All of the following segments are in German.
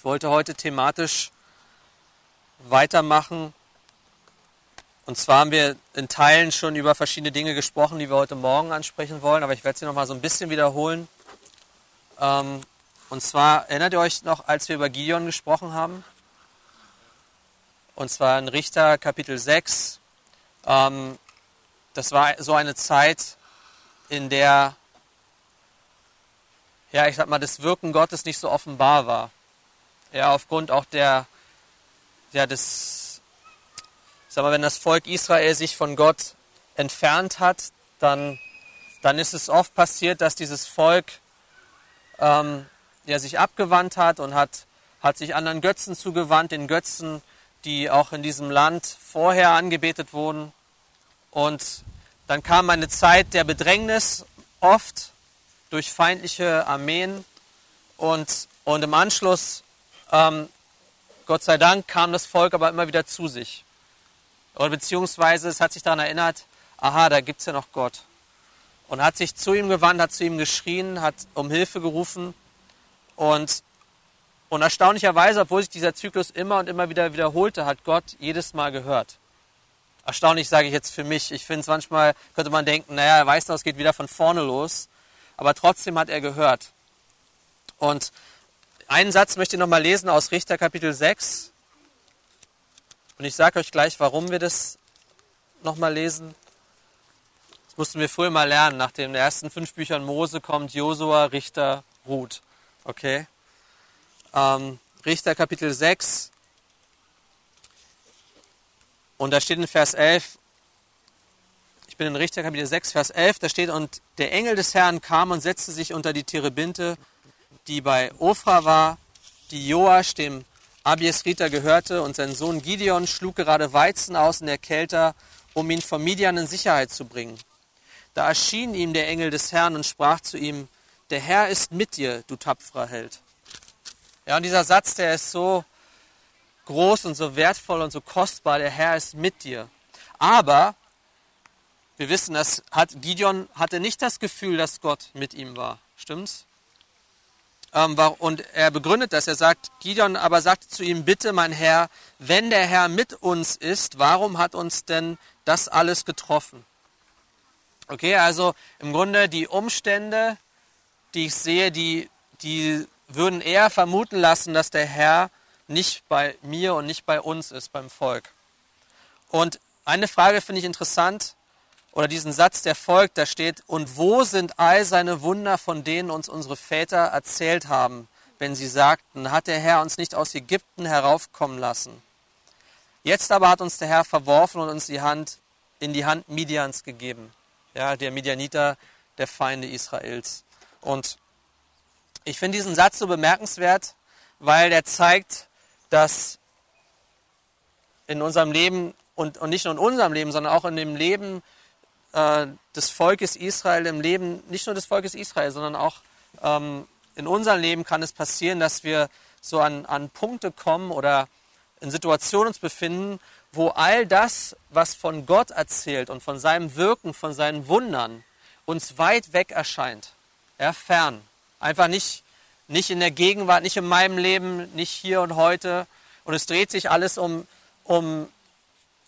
Ich wollte heute thematisch weitermachen. Und zwar haben wir in Teilen schon über verschiedene Dinge gesprochen, die wir heute Morgen ansprechen wollen, aber ich werde sie noch mal so ein bisschen wiederholen. Ähm, und zwar erinnert ihr euch noch, als wir über Gideon gesprochen haben? Und zwar in Richter Kapitel 6. Ähm, das war so eine Zeit, in der, ja, ich sag mal, das Wirken Gottes nicht so offenbar war ja, aufgrund auch der, ja, des, sag mal, wenn das Volk Israel sich von Gott entfernt hat, dann, dann ist es oft passiert, dass dieses Volk ähm, ja, sich abgewandt hat und hat, hat sich anderen Götzen zugewandt, den Götzen, die auch in diesem Land vorher angebetet wurden. Und dann kam eine Zeit der Bedrängnis, oft durch feindliche Armeen. Und, und im Anschluss ähm, Gott sei Dank kam das Volk aber immer wieder zu sich. Oder beziehungsweise es hat sich daran erinnert, aha, da gibt es ja noch Gott. Und hat sich zu ihm gewandt, hat zu ihm geschrien, hat um Hilfe gerufen. Und, und erstaunlicherweise, obwohl sich dieser Zyklus immer und immer wieder wiederholte, hat Gott jedes Mal gehört. Erstaunlich sage ich jetzt für mich. Ich finde es manchmal, könnte man denken, naja, er weiß noch, es geht wieder von vorne los. Aber trotzdem hat er gehört. Und einen Satz möchte ich nochmal lesen aus Richter Kapitel 6. Und ich sage euch gleich, warum wir das nochmal lesen. Das mussten wir früher mal lernen. Nach den ersten fünf Büchern Mose kommt Josua, Richter, Ruth. Okay? Ähm, Richter Kapitel 6. Und da steht in Vers 11, ich bin in Richter Kapitel 6, Vers 11, da steht, und der Engel des Herrn kam und setzte sich unter die Terebinte die bei Ofra war, die Joasch, dem Abiesriter, gehörte, und sein Sohn Gideon schlug gerade Weizen aus in der Kälte, um ihn von Midian in Sicherheit zu bringen. Da erschien ihm der Engel des Herrn und sprach zu ihm, der Herr ist mit dir, du tapferer Held. Ja, und dieser Satz, der ist so groß und so wertvoll und so kostbar, der Herr ist mit dir. Aber wir wissen, dass hat, Gideon hatte nicht das Gefühl, dass Gott mit ihm war. Stimmt's? Ähm, und er begründet das. Er sagt, Gideon aber sagte zu ihm, bitte mein Herr, wenn der Herr mit uns ist, warum hat uns denn das alles getroffen? Okay, also im Grunde die Umstände, die ich sehe, die, die würden eher vermuten lassen, dass der Herr nicht bei mir und nicht bei uns ist, beim Volk. Und eine Frage finde ich interessant oder diesen Satz, der folgt, da steht, und wo sind all seine Wunder, von denen uns unsere Väter erzählt haben, wenn sie sagten, hat der Herr uns nicht aus Ägypten heraufkommen lassen? Jetzt aber hat uns der Herr verworfen und uns die Hand in die Hand Midians gegeben. Ja, der Midianiter, der Feinde Israels. Und ich finde diesen Satz so bemerkenswert, weil der zeigt, dass in unserem Leben und, und nicht nur in unserem Leben, sondern auch in dem Leben äh, des Volkes Israel, im Leben nicht nur des Volkes Israel, sondern auch ähm, in unserem Leben kann es passieren, dass wir so an, an Punkte kommen oder in Situationen uns befinden, wo all das, was von Gott erzählt und von seinem Wirken, von seinen Wundern, uns weit weg erscheint. Ja, fern. Einfach nicht, nicht in der Gegenwart, nicht in meinem Leben, nicht hier und heute. Und es dreht sich alles um, um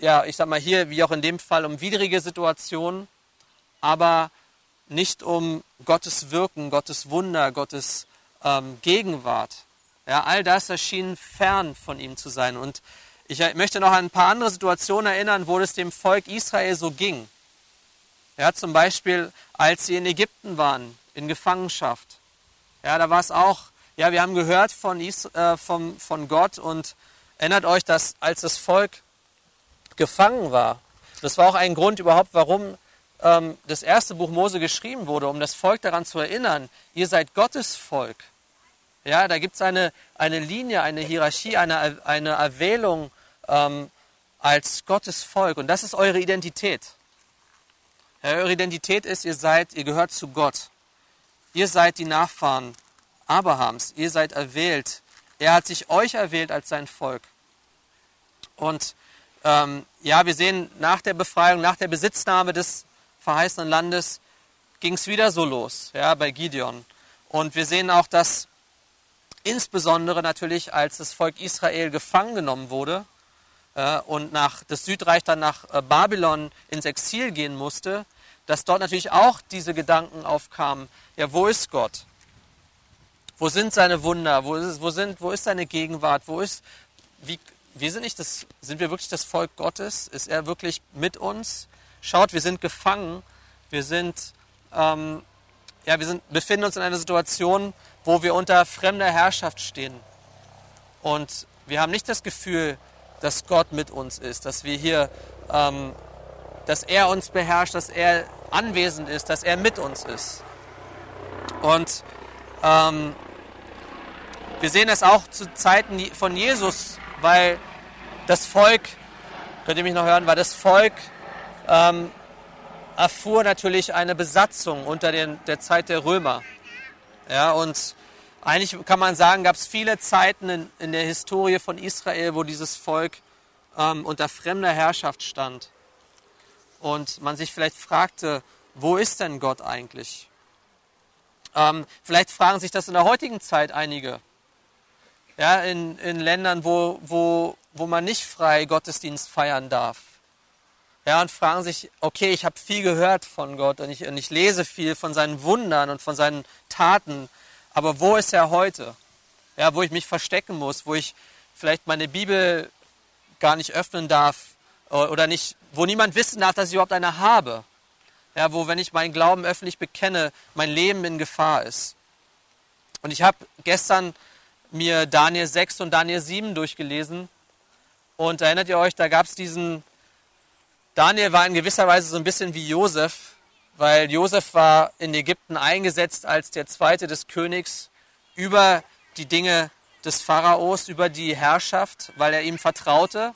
ja, ich sag mal hier, wie auch in dem Fall, um widrige Situationen, aber nicht um Gottes Wirken, Gottes Wunder, Gottes ähm, Gegenwart. Ja, all das erschien fern von ihm zu sein. Und ich möchte noch an ein paar andere Situationen erinnern, wo es dem Volk Israel so ging. Ja, zum Beispiel, als sie in Ägypten waren, in Gefangenschaft. Ja, da war es auch, ja, wir haben gehört von, Is, äh, vom, von Gott und erinnert euch, dass als das Volk gefangen war. Das war auch ein Grund überhaupt, warum ähm, das erste Buch Mose geschrieben wurde, um das Volk daran zu erinnern, ihr seid Gottes Volk. Ja, da gibt es eine, eine Linie, eine Hierarchie, eine, eine Erwählung ähm, als Gottes Volk. Und das ist eure Identität. Ja, eure Identität ist, ihr seid, ihr gehört zu Gott. Ihr seid die Nachfahren Abrahams. Ihr seid erwählt. Er hat sich euch erwählt als sein Volk. Und ähm, ja, wir sehen nach der Befreiung, nach der Besitznahme des verheißenen Landes, ging es wieder so los, ja, bei Gideon. Und wir sehen auch, dass insbesondere natürlich, als das Volk Israel gefangen genommen wurde äh, und nach, das Südreich dann nach äh, Babylon ins Exil gehen musste, dass dort natürlich auch diese Gedanken aufkamen, ja, wo ist Gott? Wo sind seine Wunder? Wo ist, wo sind, wo ist seine Gegenwart? Wo ist, wie, wir sind nicht das, sind wir wirklich das Volk Gottes? Ist er wirklich mit uns? Schaut, wir sind gefangen. Wir sind, ähm, ja, wir sind, befinden uns in einer Situation, wo wir unter fremder Herrschaft stehen. Und wir haben nicht das Gefühl, dass Gott mit uns ist, dass wir hier, ähm, dass er uns beherrscht, dass er anwesend ist, dass er mit uns ist. Und ähm, wir sehen das auch zu Zeiten von Jesus, weil das Volk, könnt ihr mich noch hören, weil das Volk ähm, erfuhr natürlich eine Besatzung unter den, der Zeit der Römer. Ja, und eigentlich kann man sagen, gab es viele Zeiten in, in, der Historie von Israel, wo dieses Volk ähm, unter fremder Herrschaft stand. Und man sich vielleicht fragte, wo ist denn Gott eigentlich? Ähm, vielleicht fragen sich das in der heutigen Zeit einige. Ja, in, in Ländern, wo, wo, wo man nicht frei Gottesdienst feiern darf. Ja, und fragen sich, okay, ich habe viel gehört von Gott und ich, und ich lese viel von seinen Wundern und von seinen Taten, aber wo ist er heute? Ja, wo ich mich verstecken muss, wo ich vielleicht meine Bibel gar nicht öffnen darf oder nicht, wo niemand wissen darf, dass ich überhaupt eine habe. Ja, wo, wenn ich meinen Glauben öffentlich bekenne, mein Leben in Gefahr ist. Und ich habe gestern mir Daniel 6 und Daniel 7 durchgelesen. Und erinnert ihr euch, da gab es diesen, Daniel war in gewisser Weise so ein bisschen wie Josef, weil Josef war in Ägypten eingesetzt als der zweite des Königs über die Dinge des Pharaos, über die Herrschaft, weil er ihm vertraute.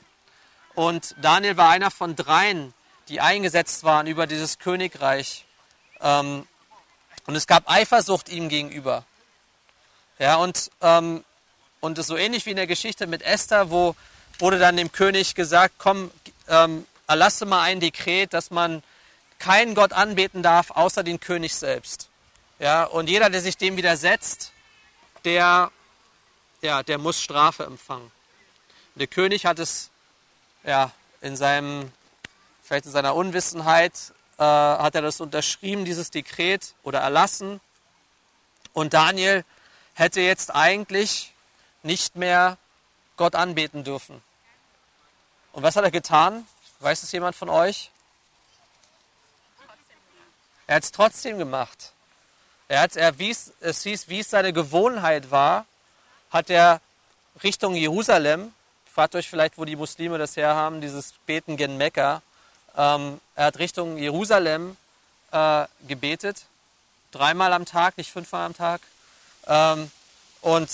Und Daniel war einer von dreien, die eingesetzt waren über dieses Königreich. Ähm, und es gab Eifersucht ihm gegenüber. Ja, und, ähm, und so ähnlich wie in der Geschichte mit Esther, wo wurde dann dem König gesagt, komm, ähm, erlasse mal ein Dekret, dass man keinen Gott anbeten darf, außer den König selbst. Ja, und jeder, der sich dem widersetzt, der, ja, der muss Strafe empfangen. Und der König hat es ja, in seinem, vielleicht in seiner Unwissenheit, äh, hat er das unterschrieben, dieses Dekret oder erlassen. Und Daniel hätte jetzt eigentlich nicht mehr Gott anbeten dürfen. Und was hat er getan? Weiß es jemand von euch? Er hat es trotzdem gemacht. Er hat, er wies, es hieß, wie es seine Gewohnheit war, hat er Richtung Jerusalem, fragt euch vielleicht, wo die Muslime das herhaben, dieses Beten gen Mekka, ähm, er hat Richtung Jerusalem äh, gebetet, dreimal am Tag, nicht fünfmal am Tag. Ähm, und,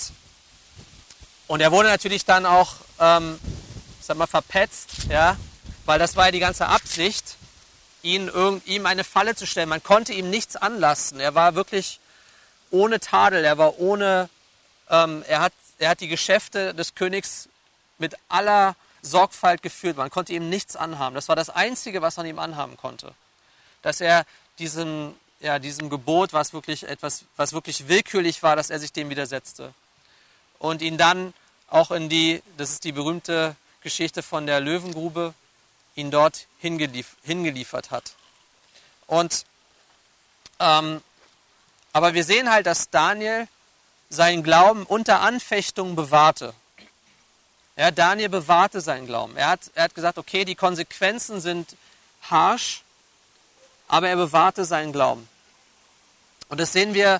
und er wurde natürlich dann auch, ähm, sag mal, verpetzt, ja, weil das war ja die ganze Absicht, ihn irgend, ihm eine Falle zu stellen. Man konnte ihm nichts anlassen. Er war wirklich ohne Tadel, er war ohne, ähm, er, hat, er hat die Geschäfte des Königs mit aller Sorgfalt geführt. Man konnte ihm nichts anhaben. Das war das Einzige, was man ihm anhaben konnte. Dass er diesem, ja, diesem Gebot, was wirklich etwas, was wirklich willkürlich war, dass er sich dem widersetzte. Und ihn dann auch in die, das ist die berühmte Geschichte von der Löwengrube, ihn dort hingelief, hingeliefert hat. Und ähm, aber wir sehen halt, dass Daniel seinen Glauben unter Anfechtung bewahrte. Ja, Daniel bewahrte seinen Glauben. Er hat, er hat gesagt, okay, die Konsequenzen sind harsch, aber er bewahrte seinen Glauben. Und das sehen wir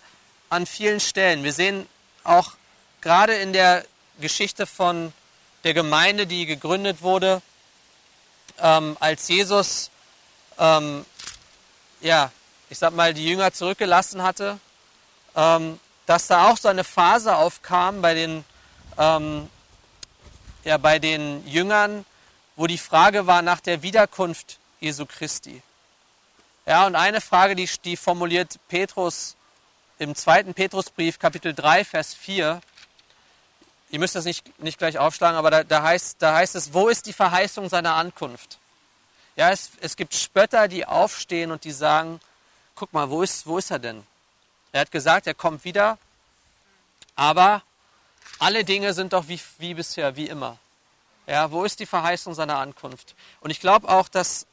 an vielen Stellen. Wir sehen auch gerade in der Geschichte von der Gemeinde, die gegründet wurde, ähm, als Jesus, ähm, ja, ich sag mal, die Jünger zurückgelassen hatte, ähm, dass da auch so eine Phase aufkam bei den, ähm, ja, bei den Jüngern, wo die Frage war nach der Wiederkunft Jesu Christi. Ja, und eine Frage, die, die formuliert Petrus im zweiten Petrusbrief, Kapitel 3, Vers 4. Ihr müsst das nicht, nicht gleich aufschlagen, aber da, da, heißt, da heißt es, wo ist die Verheißung seiner Ankunft? Ja, es, es gibt Spötter, die aufstehen und die sagen, guck mal, wo ist, wo ist er denn? Er hat gesagt, er kommt wieder, aber alle Dinge sind doch wie, wie bisher, wie immer. Ja, wo ist die Verheißung seiner Ankunft? Und ich glaube auch, dass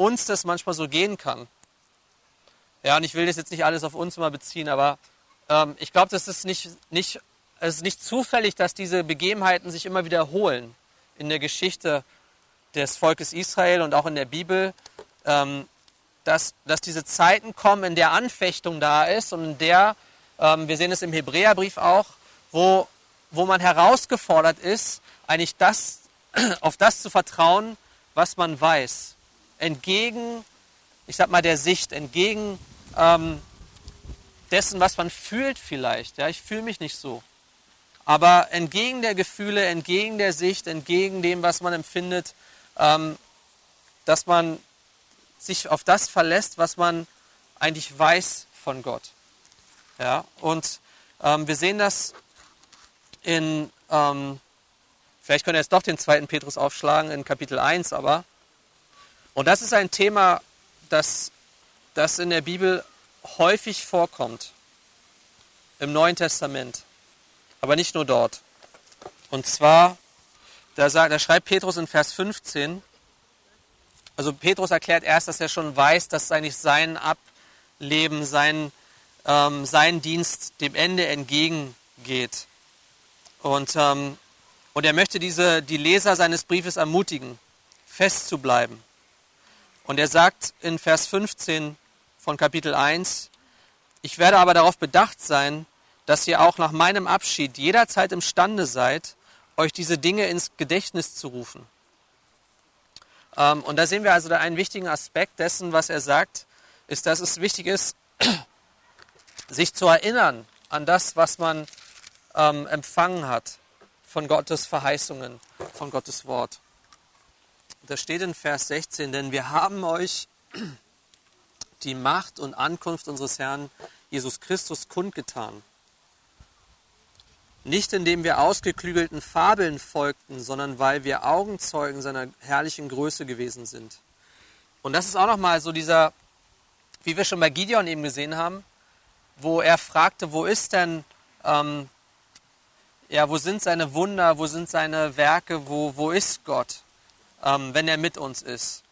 uns das manchmal so gehen kann. Ja, und ich will das jetzt nicht alles auf uns mal beziehen, aber ähm, ich glaube, das ist nicht, nicht, es ist nicht zufällig, dass diese Begebenheiten sich immer wiederholen in der Geschichte des Volkes Israel und auch in der Bibel, ähm, dass, dass diese Zeiten kommen, in der Anfechtung da ist und in der, ähm, wir sehen es im Hebräerbrief auch, wo, wo man herausgefordert ist, eigentlich das, auf das zu vertrauen, was man weiß. Entgegen, ich sag mal, der Sicht, entgegen ähm, dessen, was man fühlt vielleicht. Ja, ich fühle mich nicht so. Aber entgegen der Gefühle, entgegen der Sicht, entgegen dem, was man empfindet, ähm, dass man sich auf das verlässt, was man eigentlich weiß von Gott. Ja, und ähm, wir sehen das in, ähm, vielleicht könnt ihr jetzt doch den zweiten Petrus aufschlagen, in Kapitel 1 aber. Und das ist ein Thema, das, das in der Bibel häufig vorkommt, im Neuen Testament, aber nicht nur dort. Und zwar, da, sagt, da schreibt Petrus in Vers 15, also Petrus erklärt erst, dass er schon weiß, dass eigentlich sein Ableben, sein, ähm, sein Dienst dem Ende entgegengeht. Und, ähm, und er möchte diese, die Leser seines Briefes ermutigen, fest zu bleiben. Und er sagt in Vers 15 von Kapitel 1, ich werde aber darauf bedacht sein, dass ihr auch nach meinem Abschied jederzeit imstande seid, euch diese Dinge ins Gedächtnis zu rufen. Ähm, und da sehen wir also einen wichtigen Aspekt dessen, was er sagt, ist, dass es wichtig ist, sich zu erinnern an das, was man ähm, empfangen hat von Gottes Verheißungen, von Gottes Wort. Da steht in Vers 16, denn wir haben euch die Macht und Ankunft unseres Herrn Jesus Christus kundgetan. Nicht indem wir ausgeklügelten Fabeln folgten, sondern weil wir Augenzeugen seiner herrlichen Größe gewesen sind. Und das ist auch nochmal so dieser, wie wir schon bei Gideon eben gesehen haben, wo er fragte, wo ist denn ähm, ja, wo sind seine Wunder, wo sind seine Werke, wo, wo ist Gott, ähm, wenn er mit uns ist.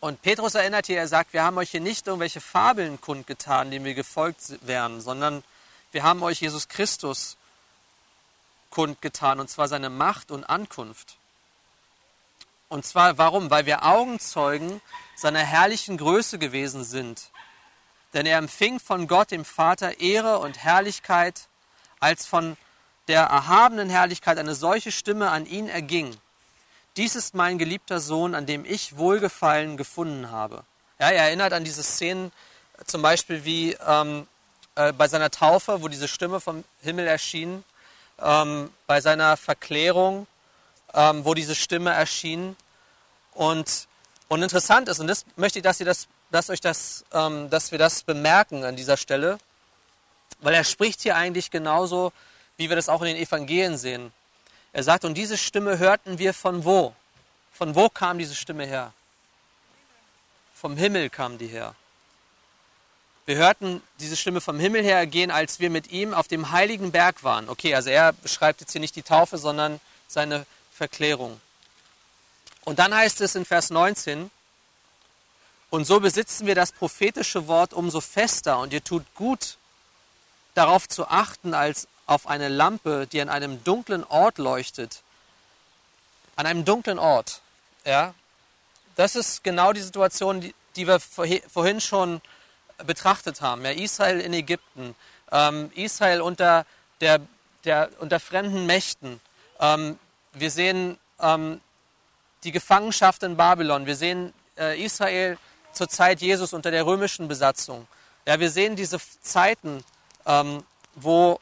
Und Petrus erinnert hier, er sagt, wir haben euch hier nicht irgendwelche Fabeln kundgetan, denen wir gefolgt wären, sondern wir haben euch Jesus Christus kundgetan, und zwar seine Macht und Ankunft. Und zwar warum? Weil wir Augenzeugen seiner herrlichen Größe gewesen sind. Denn er empfing von Gott, dem Vater, Ehre und Herrlichkeit als von der erhabenen Herrlichkeit eine solche Stimme an ihn erging. Dies ist mein geliebter Sohn, an dem ich Wohlgefallen gefunden habe. Ja, er erinnert an diese Szenen, zum Beispiel wie ähm, äh, bei seiner Taufe, wo diese Stimme vom Himmel erschien, ähm, bei seiner Verklärung, ähm, wo diese Stimme erschien. Und, und interessant ist, und das möchte ich, dass, ihr das, dass, euch das, ähm, dass wir das bemerken an dieser Stelle, weil er spricht hier eigentlich genauso wie wir das auch in den Evangelien sehen. Er sagt, und diese Stimme hörten wir von wo? Von wo kam diese Stimme her? Vom Himmel kam die her. Wir hörten diese Stimme vom Himmel her gehen, als wir mit ihm auf dem heiligen Berg waren. Okay, also er beschreibt jetzt hier nicht die Taufe, sondern seine Verklärung. Und dann heißt es in Vers 19, und so besitzen wir das prophetische Wort umso fester und ihr tut gut darauf zu achten, als auf eine Lampe, die an einem dunklen Ort leuchtet. An einem dunklen Ort. Ja? Das ist genau die Situation, die, die wir vorhin schon betrachtet haben. Ja, Israel in Ägypten, ähm, Israel unter, der, der, unter fremden Mächten. Ähm, wir sehen ähm, die Gefangenschaft in Babylon. Wir sehen äh, Israel zur Zeit Jesus unter der römischen Besatzung. Ja, wir sehen diese Zeiten, ähm, wo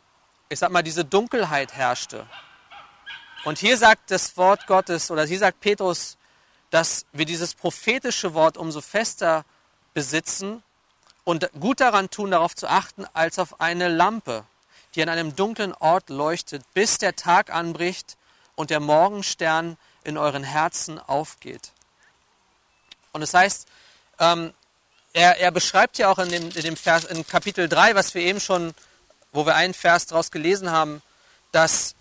ich sag mal, diese Dunkelheit herrschte. Und hier sagt das Wort Gottes, oder hier sagt Petrus, dass wir dieses prophetische Wort umso fester besitzen und gut daran tun, darauf zu achten, als auf eine Lampe, die an einem dunklen Ort leuchtet, bis der Tag anbricht und der Morgenstern in euren Herzen aufgeht. Und es das heißt, ähm, er, er, beschreibt ja auch in dem, in dem Vers, in Kapitel 3, was wir eben schon wo wir einen Vers daraus gelesen haben, dass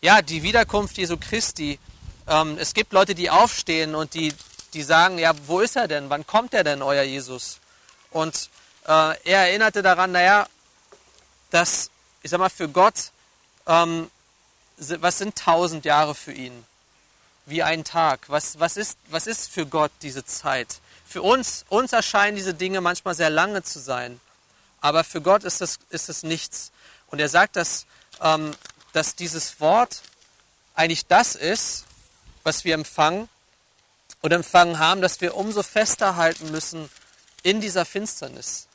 ja, die Wiederkunft Jesu Christi, ähm, es gibt Leute, die aufstehen und die, die sagen, ja, wo ist er denn? Wann kommt er denn, euer Jesus? Und äh, er erinnerte daran, naja, dass, ich sag mal, für Gott, ähm, was sind tausend Jahre für ihn? Wie ein Tag. Was, was, ist, was ist für Gott diese Zeit? Für uns, uns erscheinen diese Dinge manchmal sehr lange zu sein. Aber für Gott ist es, ist es nichts. Und er sagt, dass, ähm, dass dieses Wort eigentlich das ist, was wir empfangen und empfangen haben, dass wir umso fester halten müssen in dieser Finsternis,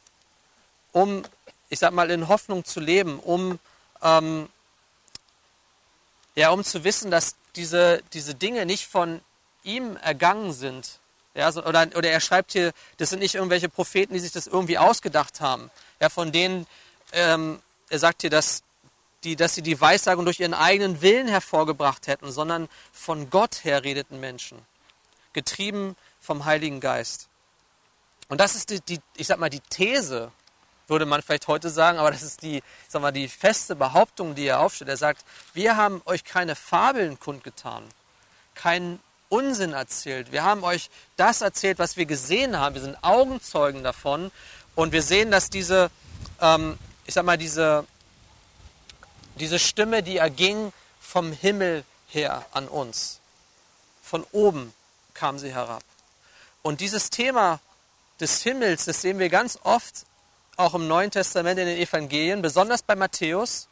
um, ich sag mal, in Hoffnung zu leben, um, ähm, ja, um zu wissen, dass diese, diese Dinge nicht von ihm ergangen sind. Ja, so, oder, oder er schreibt hier, das sind nicht irgendwelche Propheten, die sich das irgendwie ausgedacht haben. Ja, von denen, ähm, er sagt hier, dass, die, dass sie die Weissagung durch ihren eigenen Willen hervorgebracht hätten, sondern von Gott her redeten Menschen, getrieben vom Heiligen Geist. Und das ist die, die, ich sag mal, die These, würde man vielleicht heute sagen, aber das ist die, sag mal, die feste Behauptung, die er aufstellt. Er sagt, wir haben euch keine Fabeln kundgetan, keinen Unsinn erzählt. Wir haben euch das erzählt, was wir gesehen haben. Wir sind Augenzeugen davon und wir sehen, dass diese, ähm, ich sag mal, diese, diese Stimme, die erging vom Himmel her an uns. Von oben kam sie herab. Und dieses Thema des Himmels, das sehen wir ganz oft auch im Neuen Testament in den Evangelien, besonders bei Matthäus,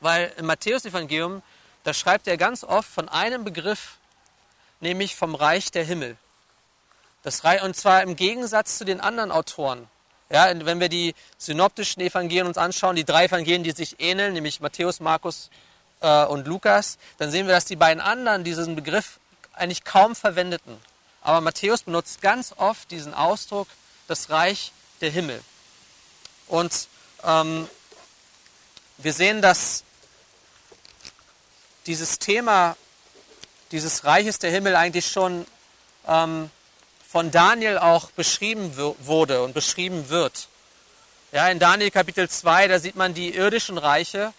weil im Matthäus-Evangelium, da schreibt er ganz oft von einem Begriff, nämlich vom Reich der Himmel. Das und zwar im Gegensatz zu den anderen Autoren. Ja, wenn wir die synoptischen Evangelien uns anschauen, die drei Evangelien, die sich ähneln, nämlich Matthäus, Markus äh, und Lukas, dann sehen wir, dass die beiden anderen diesen Begriff eigentlich kaum verwendeten. Aber Matthäus benutzt ganz oft diesen Ausdruck, das Reich der Himmel. Und ähm, wir sehen, dass dieses Thema dieses Reiches der Himmel eigentlich schon ähm, von Daniel auch beschrieben wurde und beschrieben wird. Ja, in Daniel Kapitel 2, da sieht man die irdischen Reiche,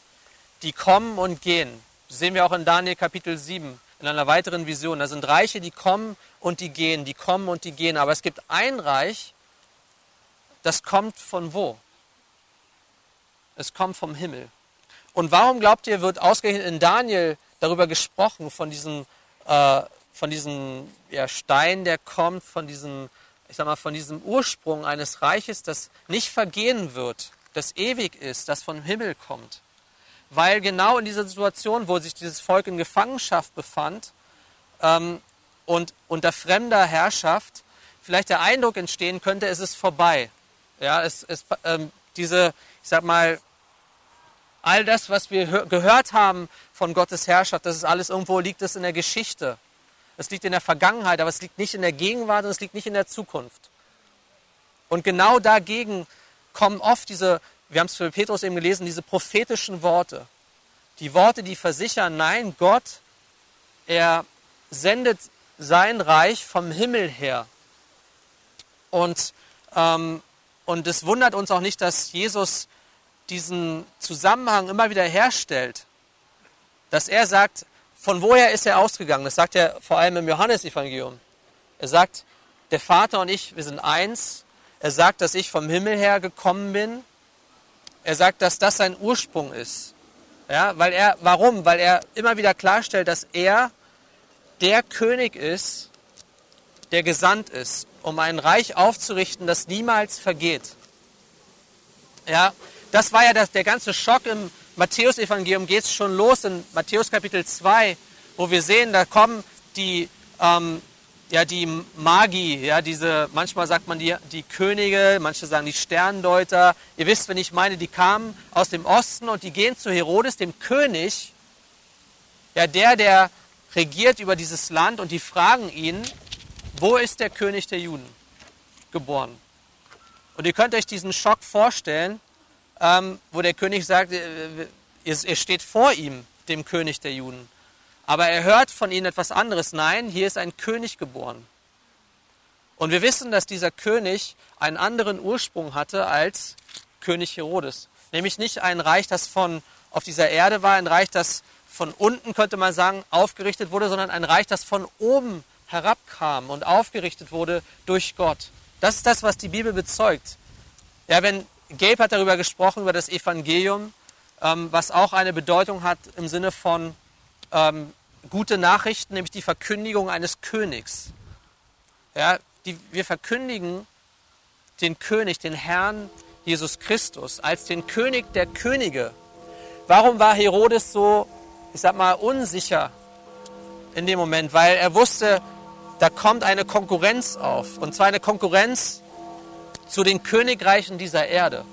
die kommen und gehen. Das sehen wir auch in Daniel Kapitel 7 in einer weiteren Vision. Da sind Reiche, die kommen und die gehen, die kommen und die gehen. Aber es gibt ein Reich, das kommt von wo? Es kommt vom Himmel. Und warum glaubt ihr, wird ausgerechnet in Daniel darüber gesprochen, von diesem, äh, von diesem ja, Stein, der kommt, von diesem, ich sag mal, von diesem Ursprung eines Reiches, das nicht vergehen wird, das ewig ist, das vom Himmel kommt? Weil genau in dieser Situation, wo sich dieses Volk in Gefangenschaft befand ähm, und unter fremder Herrschaft, vielleicht der Eindruck entstehen könnte, es ist vorbei. Ja, es, es, ähm, diese, ich sag mal, all das, was wir gehört haben von Gottes Herrschaft, das ist alles irgendwo, liegt es in der Geschichte. Es liegt in der Vergangenheit, aber es liegt nicht in der Gegenwart und es liegt nicht in der Zukunft. Und genau dagegen kommen oft diese, wir haben es für Petrus eben gelesen, diese prophetischen Worte. Die Worte, die versichern, nein, Gott, er sendet sein Reich vom Himmel her. Und ähm, und es wundert uns auch nicht, dass Jesus diesen Zusammenhang immer wieder herstellt. Dass er sagt, von woher ist er ausgegangen? Das sagt er vor allem im Johannesevangelium. Er sagt, der Vater und ich, wir sind eins. Er sagt, dass ich vom Himmel her gekommen bin. Er sagt, dass das sein Ursprung ist. Ja, weil er, warum? Weil er immer wieder klarstellt, dass er der König ist, der gesandt ist um ein Reich aufzurichten, das niemals vergeht. Ja, das war ja das, der ganze Schock im Matthäus-Evangelium, geht es schon los in Matthäus Kapitel 2, wo wir sehen, da kommen die, ähm, ja, die Magi, ja, diese, manchmal sagt man die, die Könige, manche sagen die Sterndeuter. Ihr wisst, wenn ich meine, die kamen aus dem Osten und die gehen zu Herodes, dem König, ja, der, der regiert über dieses Land und die fragen ihn, wo ist der König der Juden geboren? Und ihr könnt euch diesen Schock vorstellen, ähm, wo der König sagt, äh, er steht vor ihm, dem König der Juden. Aber er hört von ihnen etwas anderes. Nein, hier ist ein König geboren. Und wir wissen, dass dieser König einen anderen Ursprung hatte als König Herodes. Nämlich nicht ein Reich, das von auf dieser Erde war, ein Reich, das von unten, könnte man sagen, aufgerichtet wurde, sondern ein Reich, das von oben herabkam und aufgerichtet wurde durch Gott. Das ist das, was die Bibel bezeugt. Ja, wenn Gabe hat darüber gesprochen, über das Evangelium, ähm, was auch eine Bedeutung hat im Sinne von ähm, gute Nachrichten, nämlich die Verkündigung eines Königs. Ja, die, wir verkündigen den König, den Herrn Jesus Christus, als den König der Könige. Warum war Herodes so, ich sag mal, unsicher in dem Moment? Weil er wusste, da kommt eine Konkurrenz auf. Und zwar eine Konkurrenz zu den Königreichen dieser Erde.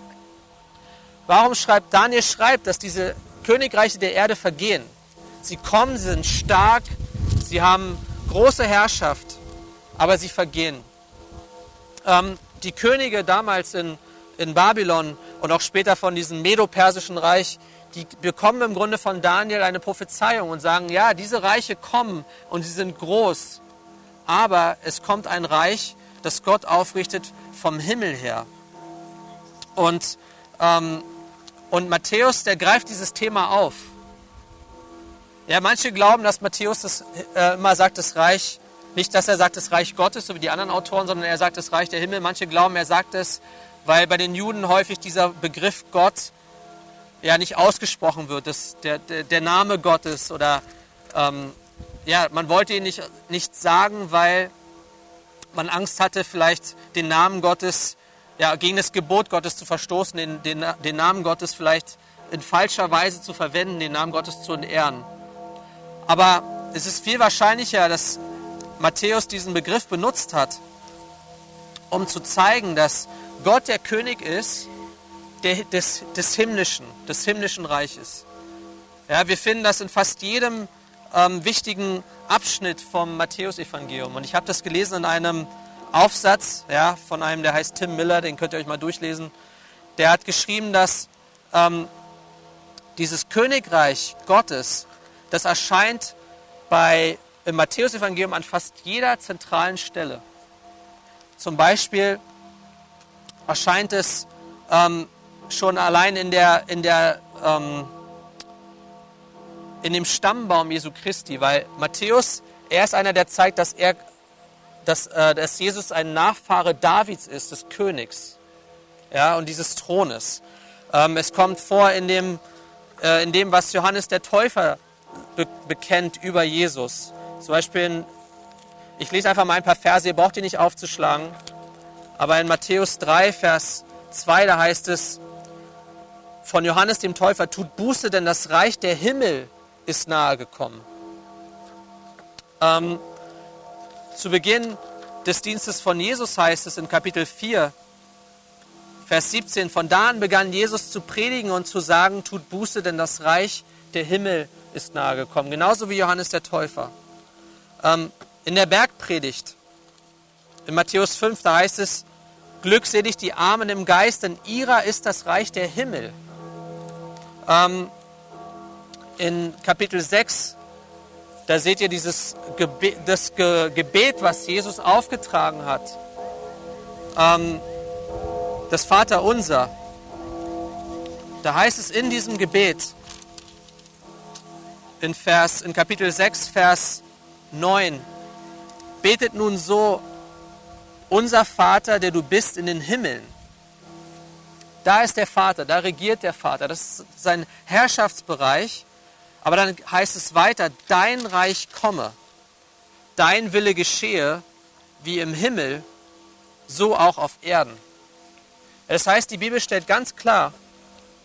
Warum schreibt Daniel schreibt, dass diese Königreiche der Erde vergehen? Sie kommen, sie sind stark, sie haben große Herrschaft, aber sie vergehen. Ähm, die Könige damals in, in Babylon und auch später von diesem Medo-Persischen Reich, die bekommen im Grunde von Daniel eine Prophezeiung und sagen, ja, diese Reiche kommen und sie sind groß, aber es kommt ein Reich, das Gott aufrichtet vom Himmel her. Und, ähm, und Matthäus, der greift dieses Thema auf. Ja, manche glauben, dass Matthäus das, äh, immer sagt, das Reich, nicht, dass er sagt, das Reich Gottes, so wie die anderen Autoren, sondern er sagt, das Reich der Himmel. Manche glauben, er sagt es, weil bei den Juden häufig dieser Begriff Gott ja nicht ausgesprochen wird, das, der, der, der Name Gottes oder ähm, ja, man wollte ihn nicht, nicht sagen, weil man Angst hatte, vielleicht den Namen Gottes, ja, gegen das Gebot Gottes zu verstoßen, den, den, den Namen Gottes vielleicht in falscher Weise zu verwenden, den Namen Gottes zu entehren. Aber es ist viel wahrscheinlicher, dass Matthäus diesen Begriff benutzt hat, um zu zeigen, dass Gott der König ist der, des, des himmlischen, des himmlischen Reiches. Ja, wir finden das in fast jedem ähm, wichtigen Abschnitt vom Matthäusevangelium. Und ich habe das gelesen in einem Aufsatz ja, von einem, der heißt Tim Miller, den könnt ihr euch mal durchlesen. Der hat geschrieben, dass ähm, dieses Königreich Gottes das erscheint bei, im Matthäusevangelium an fast jeder zentralen Stelle. Zum Beispiel erscheint es ähm, schon allein in, der, in, der, ähm, in dem Stammbaum Jesu Christi, weil Matthäus, er ist einer, der zeigt, dass, er, dass, äh, dass Jesus ein Nachfahre Davids ist, des Königs ja, und dieses Thrones. Ähm, es kommt vor in dem, äh, in dem, was Johannes der Täufer be bekennt über Jesus. Zum Beispiel, in, ich lese einfach mal ein paar Verse, ihr braucht die nicht aufzuschlagen. Aber in Matthäus 3, Vers 2, da heißt es von Johannes dem Täufer, tut Buße, denn das Reich der Himmel ist nahe gekommen. Ähm, zu Beginn des Dienstes von Jesus heißt es in Kapitel 4, Vers 17, von da an begann Jesus zu predigen und zu sagen, tut Buße, denn das Reich der Himmel ist nahe gekommen. Genauso wie Johannes der Täufer. Ähm, in der Bergpredigt, in Matthäus 5, da heißt es, glückselig die Armen im Geist, denn ihrer ist das Reich der Himmel. Ähm, in Kapitel 6, da seht ihr dieses Gebet, das Gebet, was Jesus aufgetragen hat. Ähm, das Vaterunser. Da heißt es in diesem Gebet, in, Vers, in Kapitel 6, Vers 9. Betet nun so, unser Vater, der du bist in den Himmeln. Da ist der Vater, da regiert der Vater, das ist sein Herrschaftsbereich. Aber dann heißt es weiter, dein Reich komme, dein Wille geschehe, wie im Himmel, so auch auf Erden. Das heißt, die Bibel stellt ganz klar,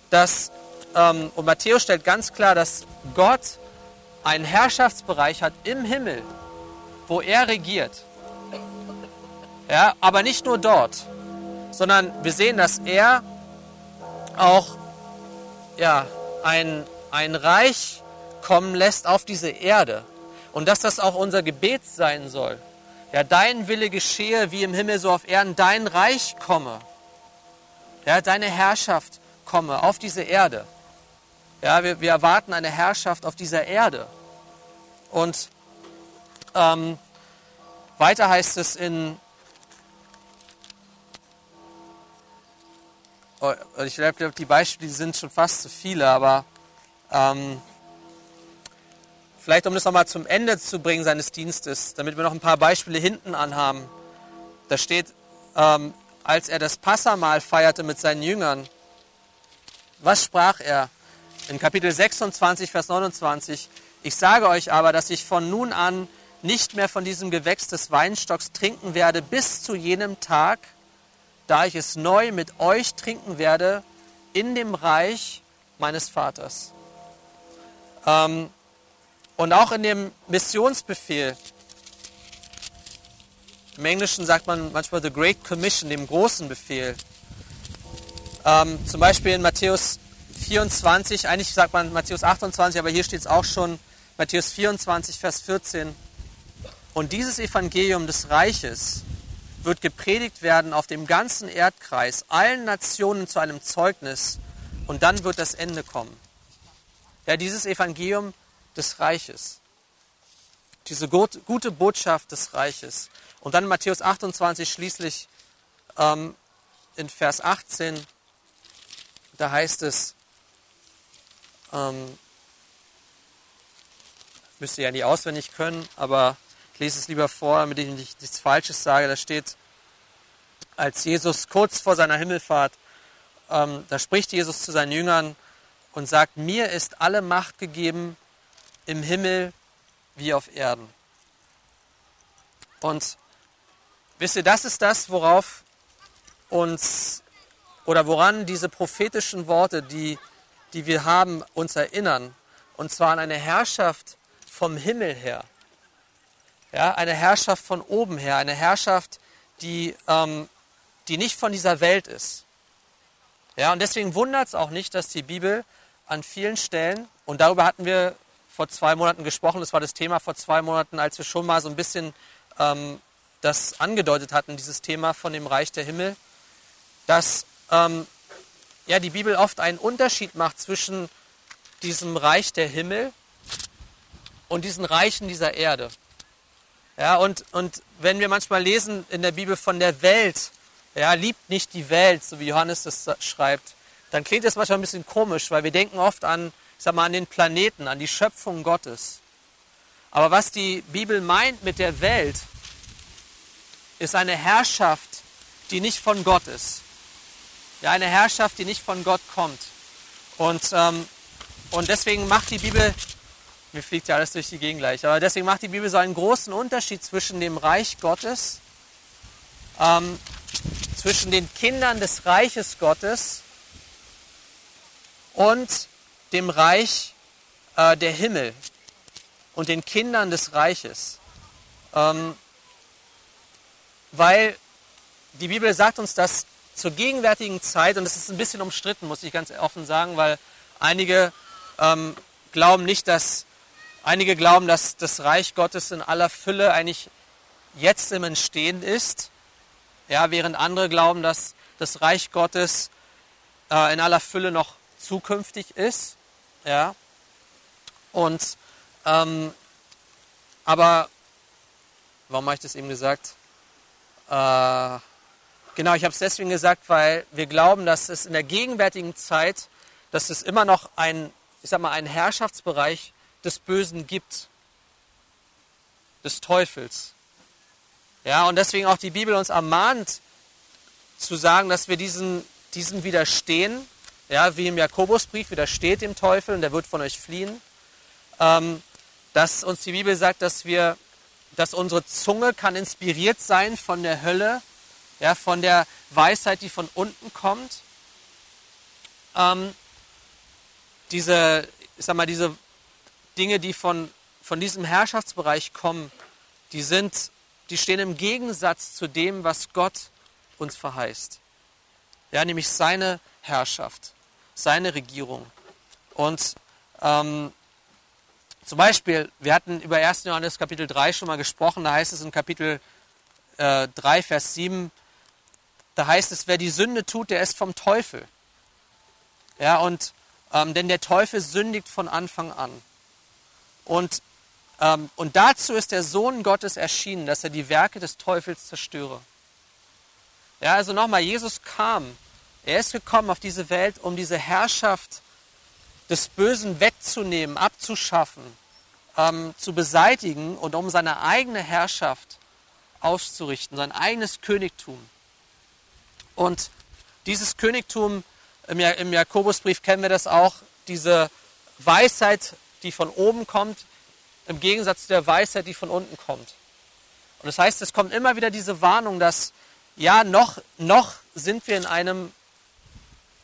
dass, ähm, und Matthäus stellt ganz klar, dass Gott einen Herrschaftsbereich hat im Himmel, wo er regiert. Ja, aber nicht nur dort, sondern wir sehen, dass er auch ja, ein, ein Reich kommen lässt auf diese Erde und dass das auch unser Gebet sein soll. Ja, dein Wille geschehe wie im Himmel so auf Erden, dein Reich komme. Ja, deine Herrschaft komme auf diese Erde. Ja, wir, wir erwarten eine Herrschaft auf dieser Erde. Und ähm, weiter heißt es in, oh, ich glaube, die Beispiele sind schon fast zu viele, aber Ähm, vielleicht um das nochmal zum Ende zu bringen seines Dienstes, damit wir noch ein paar Beispiele hinten anhaben. Da steht, ähm, als er das Passamal feierte mit seinen Jüngern, was sprach er? In Kapitel 26, Vers 29, ich sage euch aber, dass ich von nun an nicht mehr von diesem Gewächs des Weinstocks trinken werde bis zu jenem Tag, da ich es neu mit euch trinken werde in dem Reich meines Vaters. Ähm, und auch in dem Missionsbefehl, im Englischen sagt man manchmal The Great Commission, dem großen Befehl. Ähm, zum Beispiel in Matthäus 24, eigentlich sagt man Matthäus 28, aber hier steht es auch schon, Matthäus 24, Vers 14. Und dieses Evangelium des Reiches wird gepredigt werden auf dem ganzen Erdkreis, allen Nationen zu einem Zeugnis, und dann wird das Ende kommen. Ja, dieses Evangelium des Reiches, diese gute Botschaft des Reiches. Und dann Matthäus 28 schließlich ähm, in Vers 18, da heißt es, ähm, müsst ihr ja nicht auswendig können, aber ich lese es lieber vor, damit ich nicht nichts Falsches sage. Da steht, als Jesus kurz vor seiner Himmelfahrt, ähm, da spricht Jesus zu seinen Jüngern und sagt, mir ist alle Macht gegeben im Himmel wie auf Erden. Und Wisst ihr, das ist das, worauf uns oder woran diese prophetischen Worte, die, die wir haben, uns erinnern. Und zwar an eine Herrschaft vom Himmel her. Ja, eine Herrschaft von oben her, eine Herrschaft, die, ähm, die nicht von dieser Welt ist. Ja, und deswegen wundert es auch nicht, dass die Bibel an vielen Stellen, und darüber hatten wir vor zwei Monaten gesprochen, das war das Thema vor zwei Monaten, als wir schon mal so ein bisschen ähm, das angedeutet hatten, dieses Thema von dem Reich der Himmel, dass ähm, ja, die Bibel oft einen Unterschied macht zwischen diesem Reich der Himmel und diesen Reichen dieser Erde. Ja, und, und wenn wir manchmal lesen in der Bibel von der Welt, ja, liebt nicht die Welt, so wie Johannes das schreibt, dann klingt das manchmal ein bisschen komisch, weil wir denken oft an, sag mal, an den Planeten, an die Schöpfung Gottes. Aber was die Bibel meint mit der Welt, ist eine Herrschaft, die nicht von Gott ist. Ja, eine Herrschaft, die nicht von Gott kommt. Und, ähm, und deswegen macht die Bibel, mir fliegt ja alles durch die Gegend gleich, aber deswegen macht die Bibel so einen großen Unterschied zwischen dem Reich Gottes, ähm, zwischen den Kindern des Reiches Gottes und dem Reich äh, der Himmel und den Kindern des Reiches. Ähm, weil die Bibel sagt uns, dass zur gegenwärtigen Zeit, und das ist ein bisschen umstritten, muss ich ganz offen sagen, weil einige ähm, glauben nicht, dass, einige glauben, dass das Reich Gottes in aller Fülle eigentlich jetzt im Entstehen ist, ja, während andere glauben, dass das Reich Gottes äh, in aller Fülle noch zukünftig ist, ja, und ähm, aber warum habe ich das eben gesagt? Äh, genau, ich habe es deswegen gesagt, weil wir glauben, dass es in der gegenwärtigen Zeit, dass es immer noch ein, ich sag mal, einen Herrschaftsbereich des Bösen gibt, des Teufels. Ja, und deswegen auch die Bibel uns ermahnt, zu sagen, dass wir diesen, diesem widerstehen, ja, wie im Jakobusbrief widersteht dem Teufel und der wird von euch fliehen. Ähm, dass uns die Bibel sagt, dass wir dass unsere Zunge kann inspiriert sein von der Hölle, ja, von der Weisheit, die von unten kommt. Ähm, diese, ich sag mal, diese Dinge, die von, von diesem Herrschaftsbereich kommen, die sind, die stehen im Gegensatz zu dem, was Gott uns verheißt. Ja, nämlich seine Herrschaft, seine Regierung. Und ähm, zum Beispiel, wir hatten über 1. Johannes Kapitel 3 schon mal gesprochen, da heißt es in Kapitel äh, 3, Vers 7, da heißt es, wer die Sünde tut, der ist vom Teufel. Ja, und ähm, denn der Teufel sündigt von Anfang an. Und, ähm, und dazu ist der Sohn Gottes erschienen, dass er die Werke des Teufels zerstöre. Ja, also nochmal, Jesus kam. Er ist gekommen auf diese Welt, um diese Herrschaft des Bösen wegzunehmen, abzuschaffen, ähm, zu beseitigen und um seine eigene Herrschaft auszurichten, sein eigenes Königtum. Und dieses Königtum, im, im Jakobusbrief kennen wir das auch, diese Weisheit, die von oben kommt, im Gegensatz zu der Weisheit, die von unten kommt. Und das heißt, es kommt immer wieder diese Warnung, dass ja, noch, noch sind wir in einem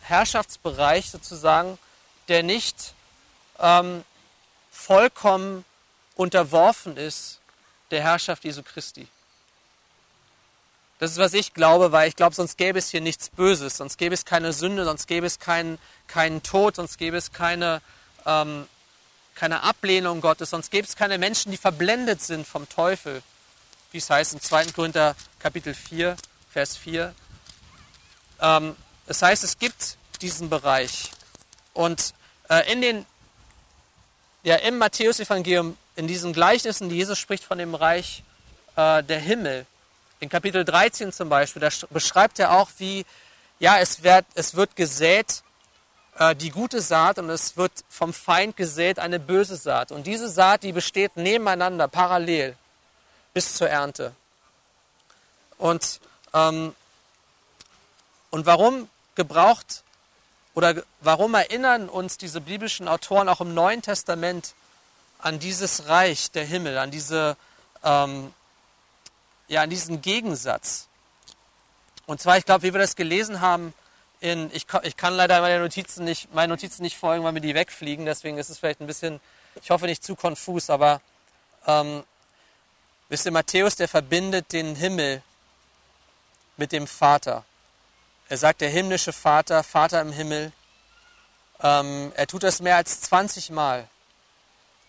Herrschaftsbereich sozusagen, der nicht ähm, vollkommen unterworfen ist der Herrschaft Jesu Christi. Das ist, was ich glaube, weil ich glaube, sonst gäbe es hier nichts Böses, sonst gäbe es keine Sünde, sonst gäbe es keinen, keinen Tod, sonst gäbe es keine, ähm, keine Ablehnung Gottes, sonst gäbe es keine Menschen, die verblendet sind vom Teufel, wie es heißt in 2. Korinther Kapitel 4, Vers 4. Ähm, das heißt, es gibt diesen Bereich. Und äh, in den, ja, im Matthäusevangelium, in diesen Gleichnissen, die Jesus spricht von dem Reich äh, der Himmel, in Kapitel 13 zum Beispiel, da beschreibt er auch, wie ja, es wird, es wird gesät äh, die gute Saat und es wird vom Feind gesät eine böse Saat. Und diese Saat, die besteht nebeneinander, parallel, bis zur Ernte. Und, ähm, und warum gebraucht oder warum erinnern uns diese biblischen Autoren auch im Neuen Testament an dieses Reich der Himmel, an diese ähm, ja, an diesen Gegensatz. Und zwar, ich glaube, wie wir das gelesen haben, in, ich, ich kann leider meine Notizen nicht, meine Notizen nicht folgen, weil mir die wegfliegen, deswegen ist es vielleicht ein bisschen, ich hoffe nicht zu konfus, aber ähm, wisst ihr, Matthäus, der verbindet den Himmel mit dem Vater. Er sagt, der himmlische Vater, Vater im Himmel. Ähm, er tut das mehr als 20 Mal.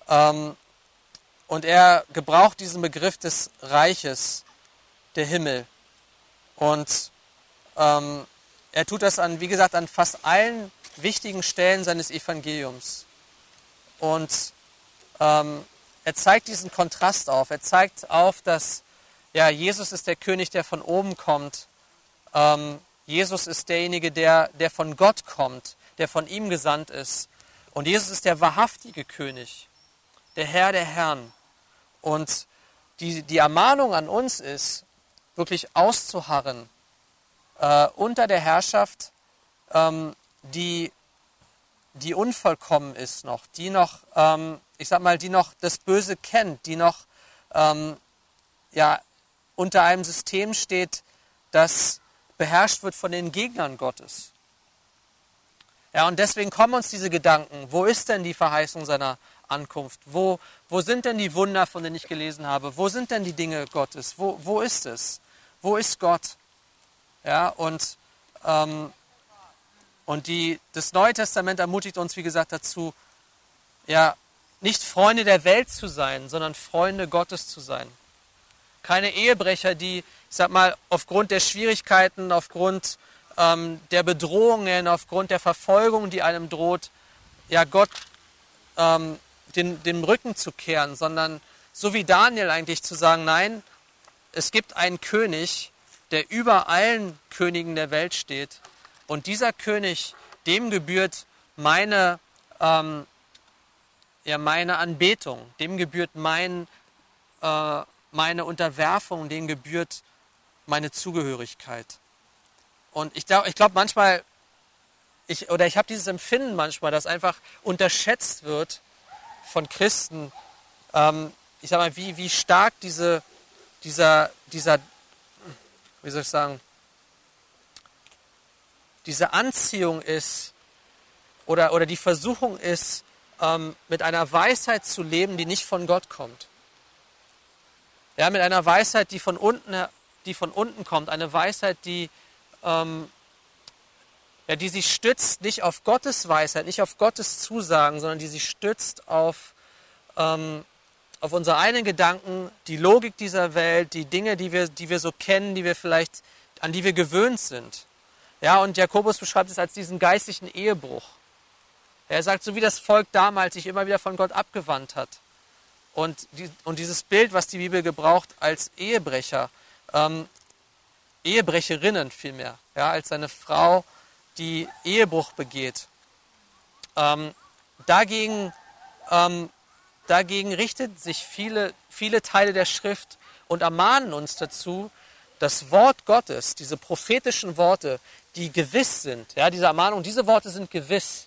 Ähm, und er gebraucht diesen Begriff des Reiches der Himmel. Und ähm, er tut das an, wie gesagt, an fast allen wichtigen Stellen seines Evangeliums. Und ähm, er zeigt diesen Kontrast auf. Er zeigt auf, dass ja, Jesus ist der König, der von oben kommt. Ähm, Jesus ist derjenige, der, der von Gott kommt, der von ihm gesandt ist. Und Jesus ist der wahrhaftige König, der Herr der Herren. Und die, die Ermahnung an uns ist, wirklich auszuharren äh, unter der Herrschaft, ähm, die, die unvollkommen ist noch, die noch, ähm, ich sag mal, die noch das Böse kennt, die noch ähm, ja, unter einem System steht, das beherrscht wird von den Gegnern Gottes. Ja, und deswegen kommen uns diese Gedanken, wo ist denn die Verheißung seiner Ankunft? Wo, wo sind denn die Wunder, von denen ich gelesen habe? Wo sind denn die Dinge Gottes? Wo, wo ist es? Wo ist Gott? Ja, und, ähm, und die, das Neue Testament ermutigt uns, wie gesagt, dazu, ja, nicht Freunde der Welt zu sein, sondern Freunde Gottes zu sein. Keine Ehebrecher, die, ich sag mal, aufgrund der Schwierigkeiten, aufgrund ähm, der Bedrohungen, aufgrund der Verfolgung, die einem droht, ja, Gott ähm, den, den Rücken zu kehren, sondern so wie Daniel eigentlich zu sagen, nein, es gibt einen König, der über allen Königen der Welt steht. Und dieser König, dem gebührt meine, ähm, ja, meine Anbetung, dem gebührt mein, äh, meine Unterwerfung, dem gebührt meine Zugehörigkeit. Und ich glaube ich glaub manchmal, ich, oder ich habe dieses Empfinden manchmal, dass einfach unterschätzt wird von Christen, ähm, ich sag mal, wie, wie stark diese dieser, dieser, wie soll ich sagen, diese Anziehung ist oder, oder die Versuchung ist, ähm, mit einer Weisheit zu leben, die nicht von Gott kommt. Ja, mit einer Weisheit, die von unten, die von unten kommt, eine Weisheit, die, ähm, ja, die sich stützt nicht auf Gottes Weisheit, nicht auf Gottes Zusagen, sondern die sich stützt auf ähm, auf unsere eigenen Gedanken, die Logik dieser Welt, die Dinge, die wir, die wir so kennen, die wir vielleicht, an die wir gewöhnt sind. Ja, und Jakobus beschreibt es als diesen geistlichen Ehebruch. Er sagt, so wie das Volk damals sich immer wieder von Gott abgewandt hat. Und, die, und dieses Bild, was die Bibel gebraucht als Ehebrecher, ähm, Ehebrecherinnen vielmehr, ja, als eine Frau, die Ehebruch begeht. Ähm, dagegen, ähm, dagegen richten sich viele, viele Teile der Schrift und ermahnen uns dazu, das Wort Gottes, diese prophetischen Worte, die gewiss sind, ja, diese Ermahnung, diese Worte sind gewiss.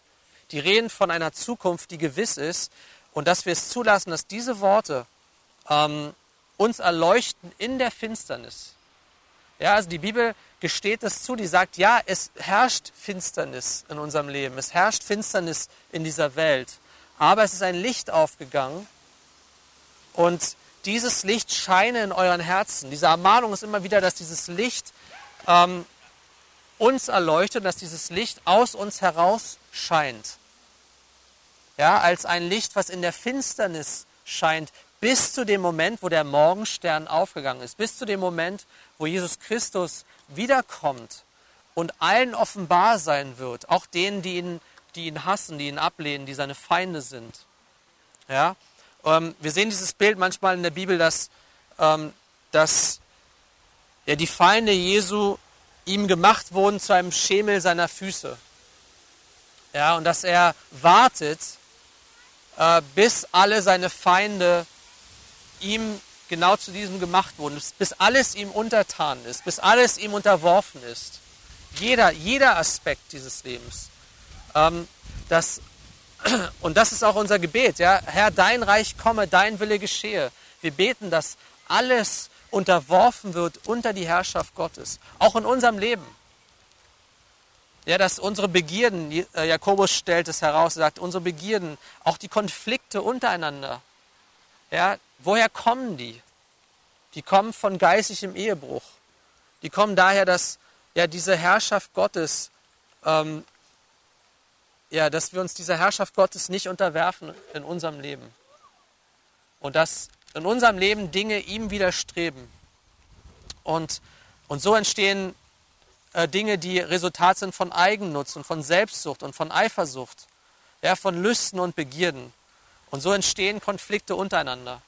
Die reden von einer Zukunft, die gewiss ist und dass wir es zulassen, dass diese Worte ähm, uns erleuchten in der Finsternis. Ja, also die Bibel gesteht es zu, die sagt, ja, es herrscht Finsternis in unserem Leben, es herrscht Finsternis in dieser Welt, aber es ist ein Licht aufgegangen und dieses Licht scheine in euren Herzen. Diese Ermahnung ist immer wieder, dass dieses Licht ähm, uns erleuchtet, dass dieses Licht aus uns heraus scheint. Ja, als ein Licht, was in der Finsternis scheint, bis zu dem Moment, wo der Morgenstern aufgegangen ist, bis zu dem Moment, wo Jesus Christus wiederkommt und allen offenbar sein wird, auch denen, die ihn, die ihn hassen, die ihn ablehnen, die seine Feinde sind. Ja? Ähm, wir sehen dieses Bild manchmal in der Bibel, dass, ähm, dass ja, die Feinde Jesu ihm gemacht wurden zu einem Schemel seiner Füße. Ja, und dass er wartet, bis alle seine Feinde ihm genau zu diesem gemacht wurden, bis alles ihm untertan ist, bis alles ihm unterworfen ist. Jeder, jeder Aspekt dieses Lebens. Ähm, das, und das ist auch unser Gebet. Ja? Herr, dein Reich komme, dein Wille geschehe. Wir beten, dass alles unterworfen wird unter die Herrschaft Gottes, auch in unserem Leben. Ja, dass unsere Begierden, äh, Jakobus stellt es heraus, er sagt, unsere Begierden, auch die Konflikte untereinander, ja, woher kommen die? Die kommen von geistigem Ehebruch. Die kommen daher, dass ja diese Herrschaft Gottes, ähm, ja, dass wir uns dieser Herrschaft Gottes nicht unterwerfen in unserem Leben. Und dass in unserem Leben Dinge ihm widerstreben. Und, und so entstehen äh, Dinge, die Resultat sind von Eigennutz und von Selbstsucht und von Eifersucht, ja, von Lüsten und Begierden. Und so entstehen Konflikte untereinander.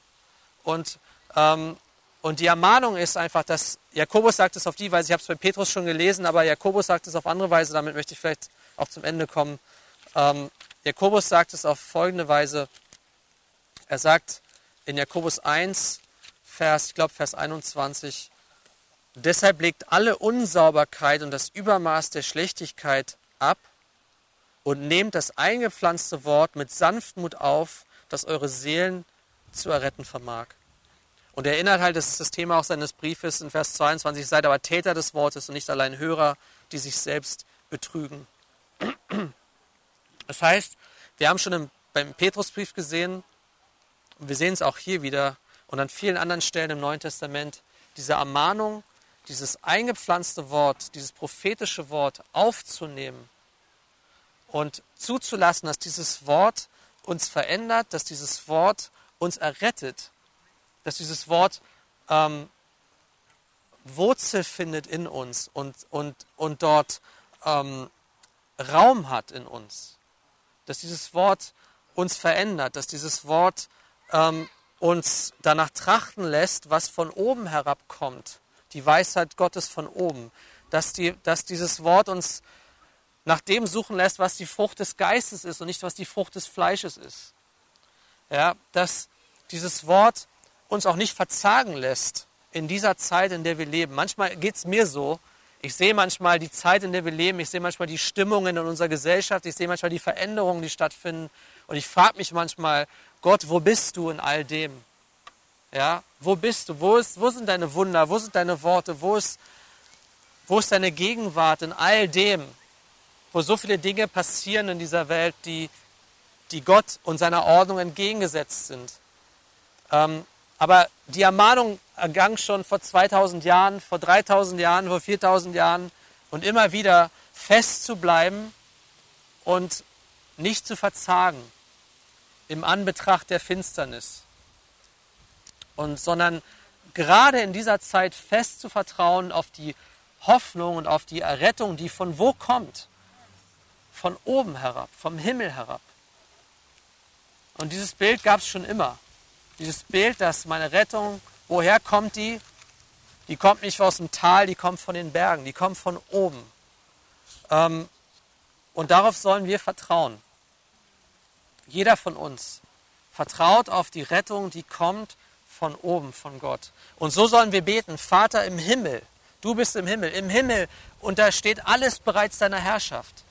Und, ähm, und die Ermahnung ist einfach, dass Jakobus sagt es auf die Weise, ich habe es bei Petrus schon gelesen, aber Jakobus sagt es auf andere Weise, damit möchte ich vielleicht auch zum Ende kommen. Ähm, Jakobus sagt es auf folgende Weise. Er sagt, in Jakobus 1, Vers, ich glaube Vers 21, deshalb legt alle Unsauberkeit und das Übermaß der Schlechtigkeit ab und nehmt das eingepflanzte Wort mit Sanftmut auf, das eure Seelen zu erretten vermag. Und er erinnert halt, das ist das Thema auch seines Briefes in Vers 22, seid aber Täter des Wortes und nicht allein Hörer, die sich selbst betrügen. Das heißt, wir haben schon im, beim Petrusbrief gesehen, und wir sehen es auch hier wieder und an vielen anderen Stellen im Neuen Testament, diese Ermahnung, dieses eingepflanzte Wort, dieses prophetische Wort aufzunehmen und zuzulassen, dass dieses Wort uns verändert, dass dieses Wort uns errettet, dass dieses Wort ähm, Wurzel findet in uns und, und, und dort ähm, Raum hat in uns, dass dieses Wort uns verändert, dass dieses Wort ähm, uns danach trachten lässt, was von oben herabkommt, die Weisheit Gottes von oben, dass, die, dass dieses Wort uns nach dem suchen lässt, was die Frucht des Geistes ist und nicht, was die Frucht des Fleisches ist. Ja, dass dieses Wort uns auch nicht verzagen lässt in dieser Zeit, in der wir leben. Manchmal geht es mir so, ich sehe manchmal die Zeit, in der wir leben, ich sehe manchmal die Stimmungen in unserer Gesellschaft, ich sehe manchmal die Veränderungen, die stattfinden und ich frage mich manchmal, Gott, wo bist du in all dem? Ja, wo bist du? Wo, ist, wo sind deine Wunder? Wo sind deine Worte? Wo ist, wo ist deine Gegenwart in all dem, wo so viele Dinge passieren in dieser Welt, die, die Gott und seiner Ordnung entgegengesetzt sind? Ähm, aber die Ermahnung ergang schon vor 2000 Jahren, vor 3000 Jahren, vor 4000 Jahren und immer wieder fest zu bleiben und nicht zu verzagen im Anbetracht der Finsternis. Und sondern gerade in dieser Zeit fest zu vertrauen auf die Hoffnung und auf die Errettung, die von wo kommt? Von oben herab, vom Himmel herab. Und dieses Bild gab es schon immer. Dieses Bild, dass meine Rettung, woher kommt die? Die kommt nicht aus dem Tal, die kommt von den Bergen, die kommt von oben. Ähm, und darauf sollen wir vertrauen. jeder von uns vertraut auf die Rettung, die kommt von oben, von Gott. Und so sollen wir beten, Vater im Himmel, du bist im Himmel, im Himmel untersteht alles bereits deiner Herrschaft.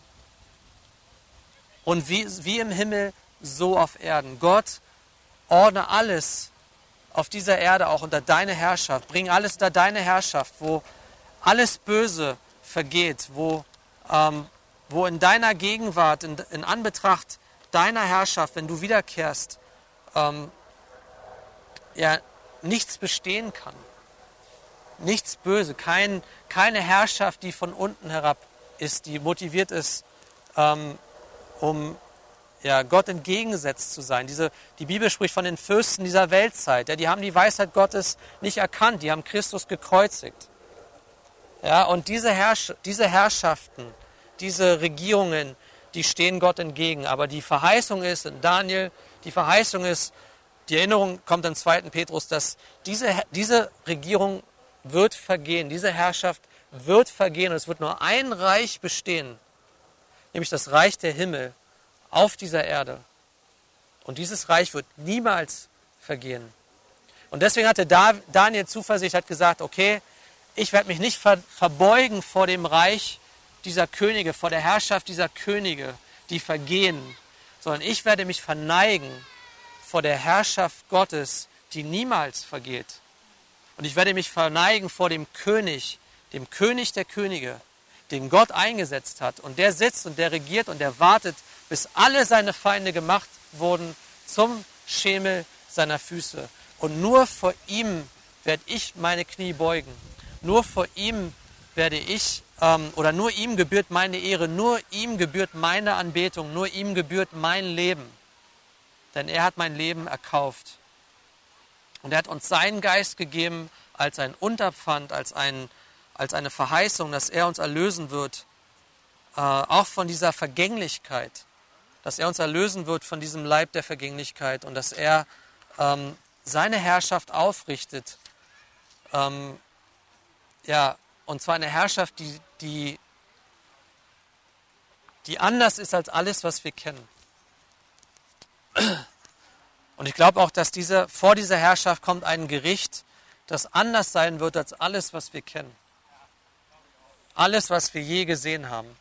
Und wie, wie im Himmel, so auf Erden. Gott, ordne alles auf dieser Erde auch unter deine Herrschaft. Bring alles unter deine Herrschaft, wo alles Böse vergeht, wo, ähm, wo in deiner Gegenwart, in, in, Anbetracht deiner Herrschaft, wenn du wiederkehrst, ähm, ja, nichts bestehen kann. Nichts Böse, kein, keine Herrschaft, die von unten herab ist, die motiviert ist, ähm, um ja, Gott entgegengesetzt zu sein. Diese, die Bibel spricht von den Fürsten dieser Weltzeit. Ja, die haben die Weisheit Gottes nicht erkannt, die haben Christus gekreuzigt. Ja, und diese, Herrsch diese Herrschaften, diese Regierungen, die stehen Gott entgegen. Aber die Verheißung ist in Daniel, die Verheißung ist, die Erinnerung kommt im 2. Petrus, dass diese, diese Regierung wird vergehen, diese Herrschaft wird vergehen und es wird nur ein Reich bestehen, nämlich das Reich der Himmel auf dieser Erde. Und dieses Reich wird niemals vergehen. Und deswegen hatte Daniel Zuversicht, hat gesagt, okay, ich werde mich nicht verbeugen vor dem Reich dieser Könige, vor der Herrschaft dieser Könige, die vergehen, sondern ich werde mich verneigen vor der Herrschaft Gottes, die niemals vergeht. Und ich werde mich verneigen vor dem König, dem König der Könige, den Gott eingesetzt hat. Und der sitzt und der regiert und der wartet, bis alle seine Feinde gemacht wurden zum Schemel seiner Füße. Und nur vor ihm werde ich meine Knie beugen. Nur vor ihm werde ich, ähm, oder nur ihm gebührt meine Ehre, nur ihm gebührt meine Anbetung, nur ihm gebührt mein Leben. Denn er hat mein Leben erkauft. Und er hat uns seinen Geist gegeben als ein Unterpfand, als, ein, als eine Verheißung, dass er uns erlösen wird, äh, auch von dieser Vergänglichkeit, dass er uns erlösen wird von diesem Leib der Vergänglichkeit und dass er ähm, seine Herrschaft aufrichtet. Ähm, ja, und zwar eine Herrschaft, die, die, die anders ist als alles, was wir kennen. Und ich glaube auch, dass diese, vor dieser Herrschaft kommt ein Gericht, das anders sein wird als alles, was wir kennen. Alles, was wir je gesehen haben.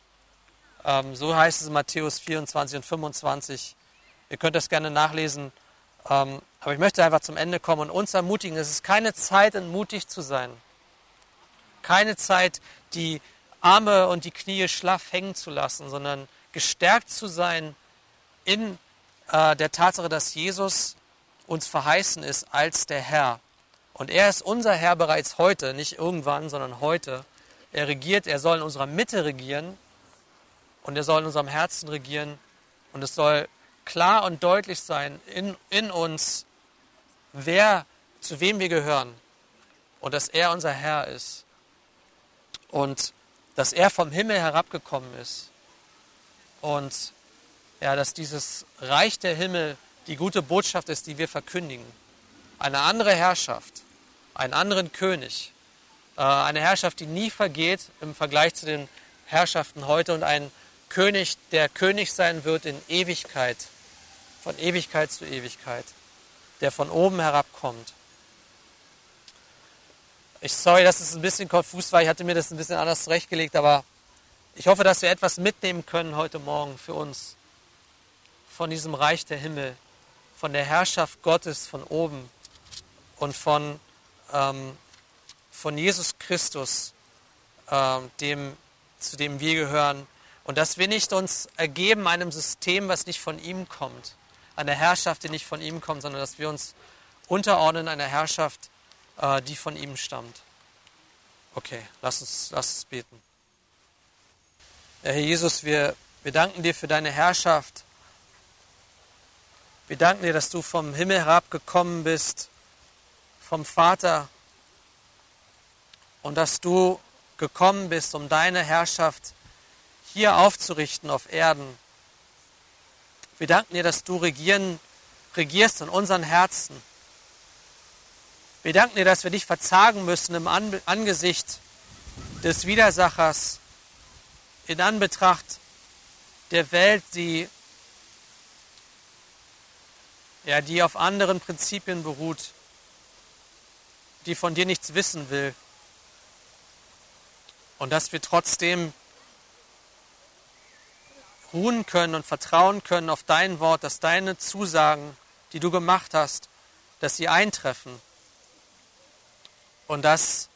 Ähm, so heißt es in Matthäus 24 und 25. Ihr könnt das gerne nachlesen. Ähm, aber ich möchte einfach zum Ende kommen und uns ermutigen. Es ist keine Zeit, mutig zu sein. Keine Zeit, die Arme und die Knie schlaff hängen zu lassen, sondern gestärkt zu sein in äh, der Tatsache, dass Jesus uns verheißen ist als der Herr. Und er ist unser Herr bereits heute, nicht irgendwann, sondern heute. Er regiert, er soll in unserer Mitte regieren und er soll in unserem Herzen regieren und es soll klar und deutlich sein in, in uns, wer, zu wem wir gehören und dass er unser Herr ist und dass er vom Himmel herabgekommen ist und ja, dass dieses Reich der Himmel die gute Botschaft ist, die wir verkündigen. Eine andere Herrschaft, einen anderen König, äh, eine Herrschaft, die nie vergeht im Vergleich zu den Herrschaften heute und ein König, der König sein wird in Ewigkeit, von Ewigkeit zu Ewigkeit, der von oben herabkommt. Ich sorry, dass es ein bisschen konfus war. Ich hatte mir das ein bisschen anders zurechtgelegt, aber ich hoffe, dass wir etwas mitnehmen können heute Morgen für uns von diesem Reich der Himmel, von der Herrschaft Gottes von oben und von, ähm, von Jesus Christus, ähm, dem, zu dem wir gehören, und dass wir nicht uns ergeben einem System, was nicht von ihm kommt, einer Herrschaft, die nicht von ihm kommt, sondern dass wir uns unterordnen einer Herrschaft, äh, die von ihm stammt. Okay, lass uns, lass uns beten. Herr Jesus, wir, wir danken dir für deine Herrschaft. Wir danken dir, dass du vom Himmel herabgekommen bist, vom Vater, und dass du gekommen bist, um deine Herrschaft hier aufzurichten auf Erden. Wir danken dir, dass du regieren, regierst in unseren Herzen. Wir danken dir, dass wir dich verzagen müssen im Angesicht des Widersachers, in Anbetracht der Welt, die ja, die auf anderen Prinzipien beruht, die von dir nichts wissen will. Und dass wir trotzdem ruhen können und vertrauen können auf dein Wort, dass deine Zusagen, die du gemacht hast, dass sie eintreffen. Und dass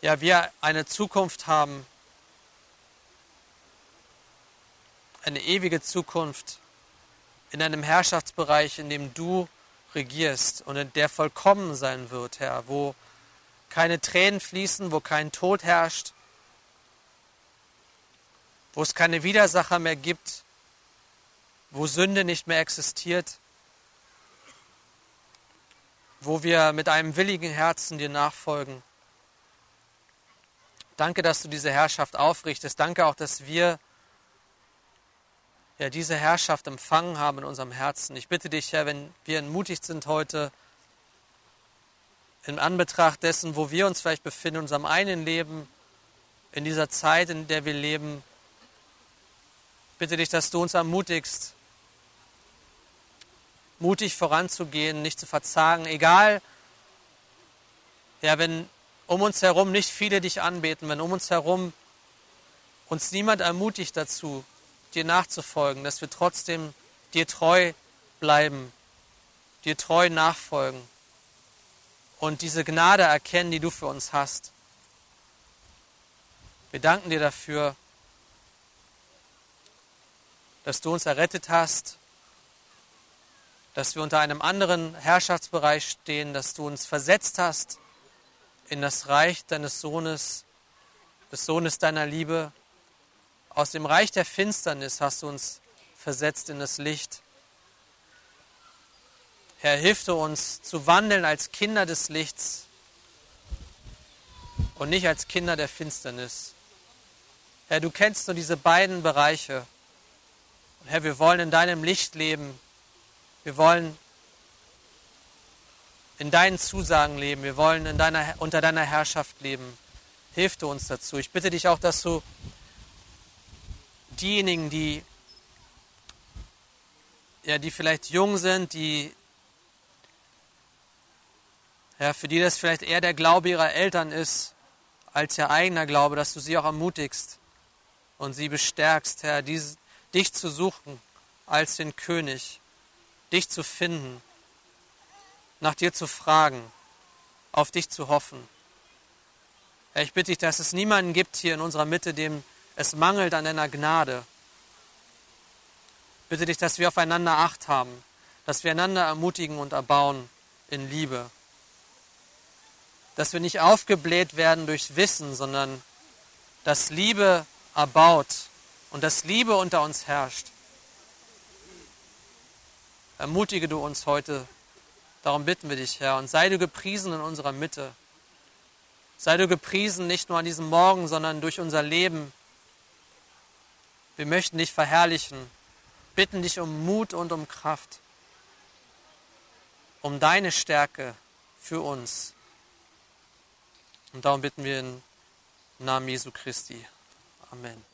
ja, wir eine Zukunft haben, eine ewige Zukunft in einem Herrschaftsbereich, in dem du regierst und in der vollkommen sein wird, Herr, wo keine Tränen fließen, wo kein Tod herrscht, wo es keine Widersacher mehr gibt, wo Sünde nicht mehr existiert, wo wir mit einem willigen Herzen dir nachfolgen. Danke, dass du diese Herrschaft aufrichtest. Danke auch, dass wir ja, diese Herrschaft empfangen haben in unserem Herzen. Ich bitte dich, Herr, wenn wir entmutigt sind heute, in Anbetracht dessen, wo wir uns vielleicht befinden, in unserem einen Leben, in dieser Zeit, in der wir leben, bitte dich, dass du uns ermutigst, mutig voranzugehen, nicht zu verzagen, egal, ja, wenn um uns herum nicht viele dich anbeten, wenn um uns herum uns niemand ermutigt dazu, dir nachzufolgen, dass wir trotzdem dir treu bleiben, dir treu nachfolgen und diese Gnade erkennen, die du für uns hast. Wir danken dir dafür, dass du uns errettet hast, dass wir unter einem anderen Herrschaftsbereich stehen, dass du uns versetzt hast in das Reich deines Sohnes, des Sohnes deiner Liebe, aus dem Reich der Finsternis hast du uns versetzt in das Licht. Herr, hilf du uns zu wandeln als Kinder des Lichts und nicht als Kinder der Finsternis. Herr, du kennst nur diese beiden Bereiche. Und Herr, wir wollen in deinem Licht leben. Wir wollen in deinen Zusagen leben. Wir wollen in deiner, unter deiner Herrschaft leben. Hilf du uns dazu. Ich bitte dich auch, dass du diejenigen, die, ja, die vielleicht jung sind, die, ja, für die das vielleicht eher der Glaube ihrer Eltern ist, als ihr eigener Glaube, dass du sie auch ermutigst und sie bestärkst, Herr, dies, dich zu suchen als den König, dich zu finden, nach dir zu fragen, auf dich zu hoffen. Herr, ich bitte dich, dass es niemanden gibt hier in unserer Mitte, dem es mangelt an deiner Gnade. Bitte dich, dass wir aufeinander Acht haben, dass wir einander ermutigen und erbauen in Liebe. Dass wir nicht aufgebläht werden durch Wissen, sondern dass Liebe erbaut und dass Liebe unter uns herrscht. Ermutige du uns heute, darum bitten wir dich, Herr, und sei du gepriesen in unserer Mitte. Sei du gepriesen nicht nur an diesem Morgen, sondern durch unser Leben wir möchten dich verherrlichen, bitten dich um Mut und um Kraft, um deine Stärke für uns. Und darum bitten wir im Namen Jesu Christi. Amen.